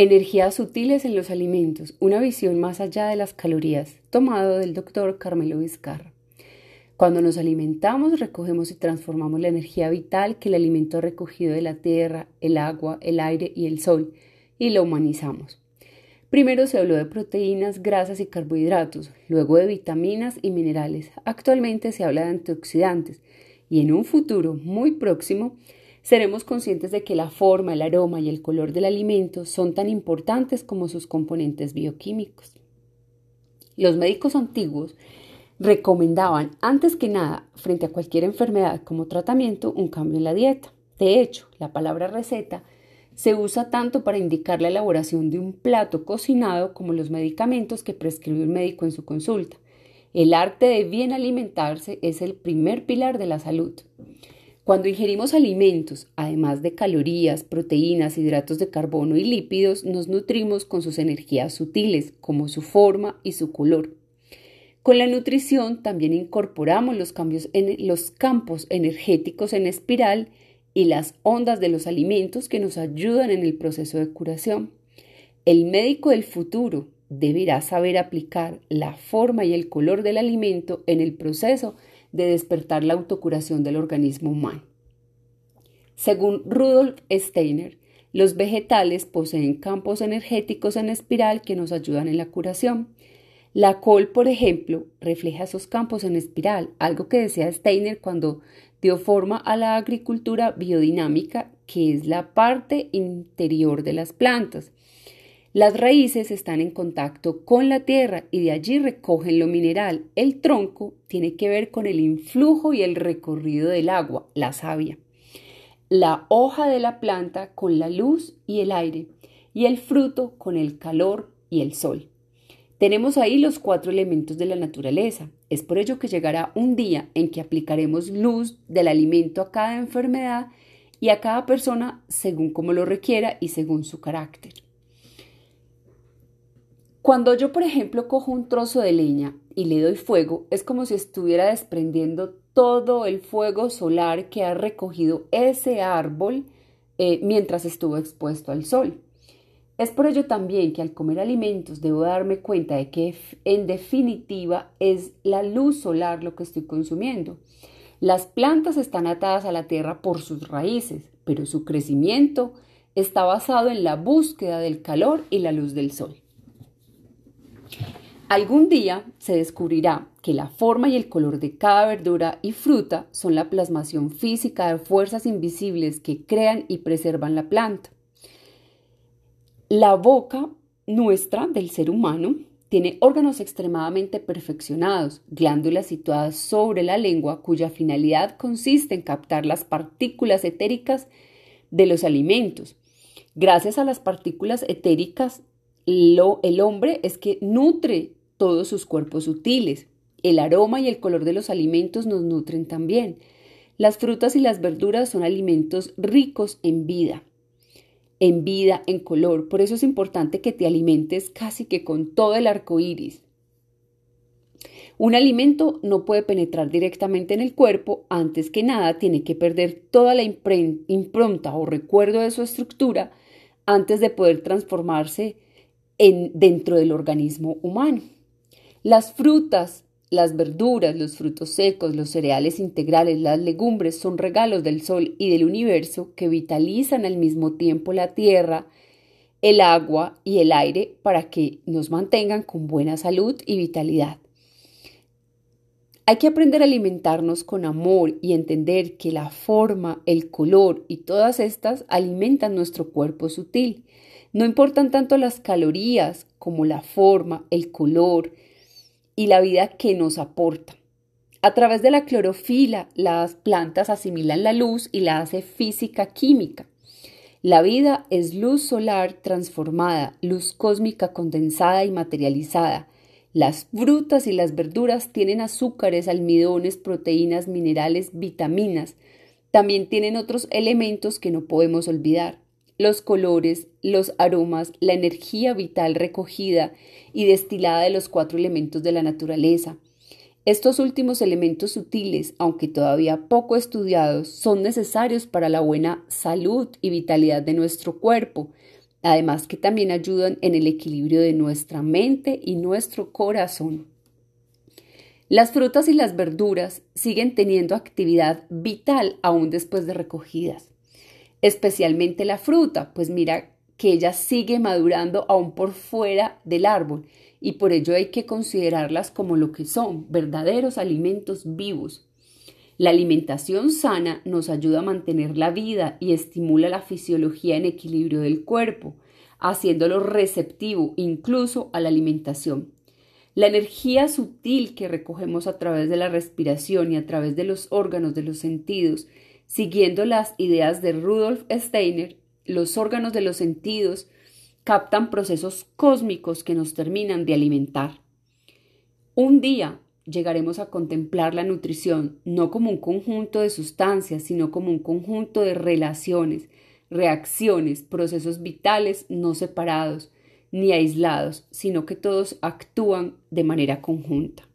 Energías sutiles en los alimentos, una visión más allá de las calorías, tomado del doctor Carmelo Vizcarra. Cuando nos alimentamos, recogemos y transformamos la energía vital que el alimento ha recogido de la tierra, el agua, el aire y el sol, y la humanizamos. Primero se habló de proteínas, grasas y carbohidratos, luego de vitaminas y minerales. Actualmente se habla de antioxidantes y en un futuro muy próximo seremos conscientes de que la forma, el aroma y el color del alimento son tan importantes como sus componentes bioquímicos. Los médicos antiguos recomendaban, antes que nada, frente a cualquier enfermedad como tratamiento, un cambio en la dieta. De hecho, la palabra receta se usa tanto para indicar la elaboración de un plato cocinado como los medicamentos que prescribe un médico en su consulta. El arte de bien alimentarse es el primer pilar de la salud. Cuando ingerimos alimentos, además de calorías, proteínas, hidratos de carbono y lípidos, nos nutrimos con sus energías sutiles, como su forma y su color. Con la nutrición también incorporamos los cambios en los campos energéticos en espiral y las ondas de los alimentos que nos ayudan en el proceso de curación. El médico del futuro deberá saber aplicar la forma y el color del alimento en el proceso de despertar la autocuración del organismo humano. Según Rudolf Steiner, los vegetales poseen campos energéticos en espiral que nos ayudan en la curación. La col, por ejemplo, refleja esos campos en espiral, algo que decía Steiner cuando dio forma a la agricultura biodinámica, que es la parte interior de las plantas. Las raíces están en contacto con la tierra y de allí recogen lo mineral. El tronco tiene que ver con el influjo y el recorrido del agua, la savia. La hoja de la planta con la luz y el aire y el fruto con el calor y el sol. Tenemos ahí los cuatro elementos de la naturaleza. Es por ello que llegará un día en que aplicaremos luz del alimento a cada enfermedad y a cada persona según como lo requiera y según su carácter. Cuando yo, por ejemplo, cojo un trozo de leña y le doy fuego, es como si estuviera desprendiendo todo el fuego solar que ha recogido ese árbol eh, mientras estuvo expuesto al sol. Es por ello también que al comer alimentos debo darme cuenta de que en definitiva es la luz solar lo que estoy consumiendo. Las plantas están atadas a la tierra por sus raíces, pero su crecimiento está basado en la búsqueda del calor y la luz del sol. Algún día se descubrirá que la forma y el color de cada verdura y fruta son la plasmación física de fuerzas invisibles que crean y preservan la planta. La boca nuestra del ser humano tiene órganos extremadamente perfeccionados, glándulas situadas sobre la lengua cuya finalidad consiste en captar las partículas etéricas de los alimentos. Gracias a las partículas etéricas, el hombre es que nutre todos sus cuerpos sutiles. El aroma y el color de los alimentos nos nutren también. Las frutas y las verduras son alimentos ricos en vida, en vida, en color. Por eso es importante que te alimentes casi que con todo el arco iris. Un alimento no puede penetrar directamente en el cuerpo, antes que nada tiene que perder toda la impronta o recuerdo de su estructura antes de poder transformarse en, dentro del organismo humano. Las frutas, las verduras, los frutos secos, los cereales integrales, las legumbres son regalos del sol y del universo que vitalizan al mismo tiempo la tierra, el agua y el aire para que nos mantengan con buena salud y vitalidad. Hay que aprender a alimentarnos con amor y entender que la forma, el color y todas estas alimentan nuestro cuerpo sutil. No importan tanto las calorías como la forma, el color y la vida que nos aporta. A través de la clorofila, las plantas asimilan la luz y la hace física química. La vida es luz solar transformada, luz cósmica condensada y materializada. Las frutas y las verduras tienen azúcares, almidones, proteínas, minerales, vitaminas. También tienen otros elementos que no podemos olvidar los colores, los aromas, la energía vital recogida y destilada de los cuatro elementos de la naturaleza. Estos últimos elementos sutiles, aunque todavía poco estudiados, son necesarios para la buena salud y vitalidad de nuestro cuerpo, además que también ayudan en el equilibrio de nuestra mente y nuestro corazón. Las frutas y las verduras siguen teniendo actividad vital aún después de recogidas, especialmente la fruta, pues mira que ella sigue madurando aún por fuera del árbol y por ello hay que considerarlas como lo que son, verdaderos alimentos vivos. La alimentación sana nos ayuda a mantener la vida y estimula la fisiología en equilibrio del cuerpo, haciéndolo receptivo incluso a la alimentación. La energía sutil que recogemos a través de la respiración y a través de los órganos de los sentidos, siguiendo las ideas de Rudolf Steiner, los órganos de los sentidos captan procesos cósmicos que nos terminan de alimentar. Un día llegaremos a contemplar la nutrición no como un conjunto de sustancias, sino como un conjunto de relaciones, reacciones, procesos vitales no separados ni aislados, sino que todos actúan de manera conjunta.